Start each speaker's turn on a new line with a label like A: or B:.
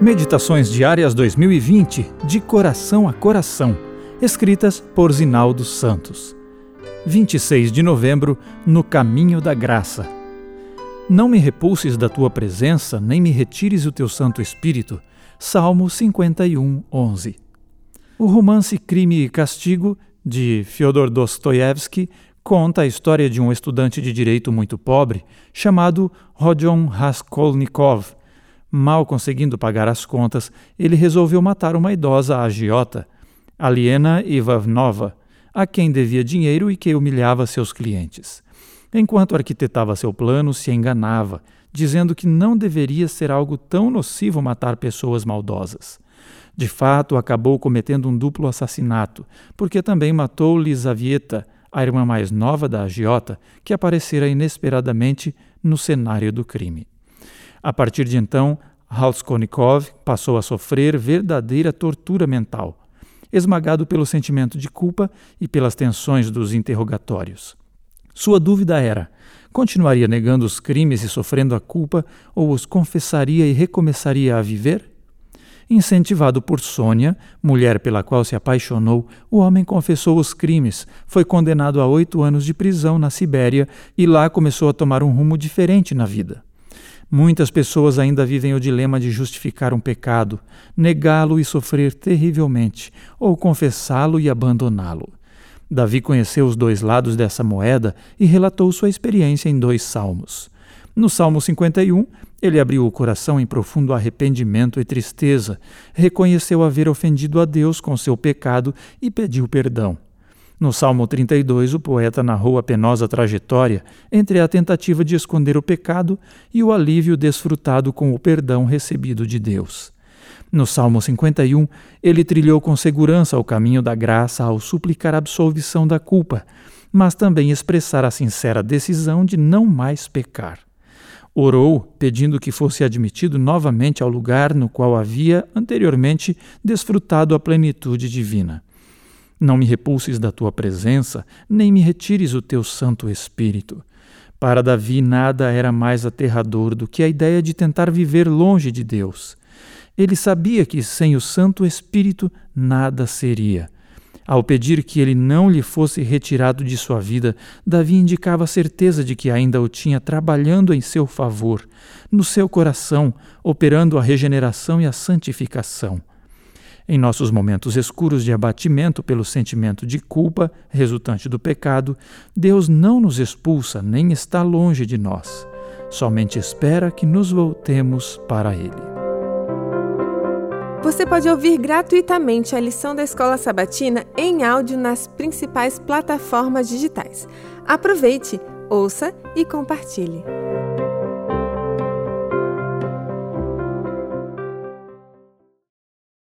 A: Meditações Diárias 2020, de coração a coração, escritas por Zinaldo Santos. 26 de novembro, no caminho da graça. Não me repulses da tua presença, nem me retires o teu Santo Espírito. Salmo 51, 11. O romance Crime e Castigo, de Fyodor Dostoiévski, conta a história de um estudante de direito muito pobre chamado Rodion Raskolnikov Mal conseguindo pagar as contas, ele resolveu matar uma idosa agiota, Aliena Ivanova, a quem devia dinheiro e que humilhava seus clientes. Enquanto arquitetava seu plano, se enganava, dizendo que não deveria ser algo tão nocivo matar pessoas maldosas. De fato, acabou cometendo um duplo assassinato, porque também matou Lisavieta, a irmã mais nova da agiota, que aparecera inesperadamente no cenário do crime. A partir de então, Raskolnikov passou a sofrer verdadeira tortura mental, esmagado pelo sentimento de culpa e pelas tensões dos interrogatórios. Sua dúvida era: continuaria negando os crimes e sofrendo a culpa ou os confessaria e recomeçaria a viver? Incentivado por Sônia, mulher pela qual se apaixonou, o homem confessou os crimes, foi condenado a oito anos de prisão na Sibéria e lá começou a tomar um rumo diferente na vida. Muitas pessoas ainda vivem o dilema de justificar um pecado, negá-lo e sofrer terrivelmente, ou confessá-lo e abandoná-lo. Davi conheceu os dois lados dessa moeda e relatou sua experiência em dois salmos. No Salmo 51, ele abriu o coração em profundo arrependimento e tristeza, reconheceu haver ofendido a Deus com seu pecado e pediu perdão. No Salmo 32, o poeta narrou a penosa trajetória entre a tentativa de esconder o pecado e o alívio desfrutado com o perdão recebido de Deus. No Salmo 51, ele trilhou com segurança o caminho da graça ao suplicar absolvição da culpa, mas também expressar a sincera decisão de não mais pecar. Orou, pedindo que fosse admitido novamente ao lugar no qual havia anteriormente desfrutado a plenitude divina. Não me repulses da tua presença, nem me retires o teu Santo Espírito. Para Davi, nada era mais aterrador do que a ideia de tentar viver longe de Deus. Ele sabia que sem o Santo Espírito nada seria. Ao pedir que ele não lhe fosse retirado de sua vida, Davi indicava a certeza de que ainda o tinha trabalhando em seu favor, no seu coração, operando a regeneração e a santificação. Em nossos momentos escuros de abatimento pelo sentimento de culpa resultante do pecado, Deus não nos expulsa nem está longe de nós. Somente espera que nos voltemos para Ele.
B: Você pode ouvir gratuitamente a lição da Escola Sabatina em áudio nas principais plataformas digitais. Aproveite, ouça e compartilhe.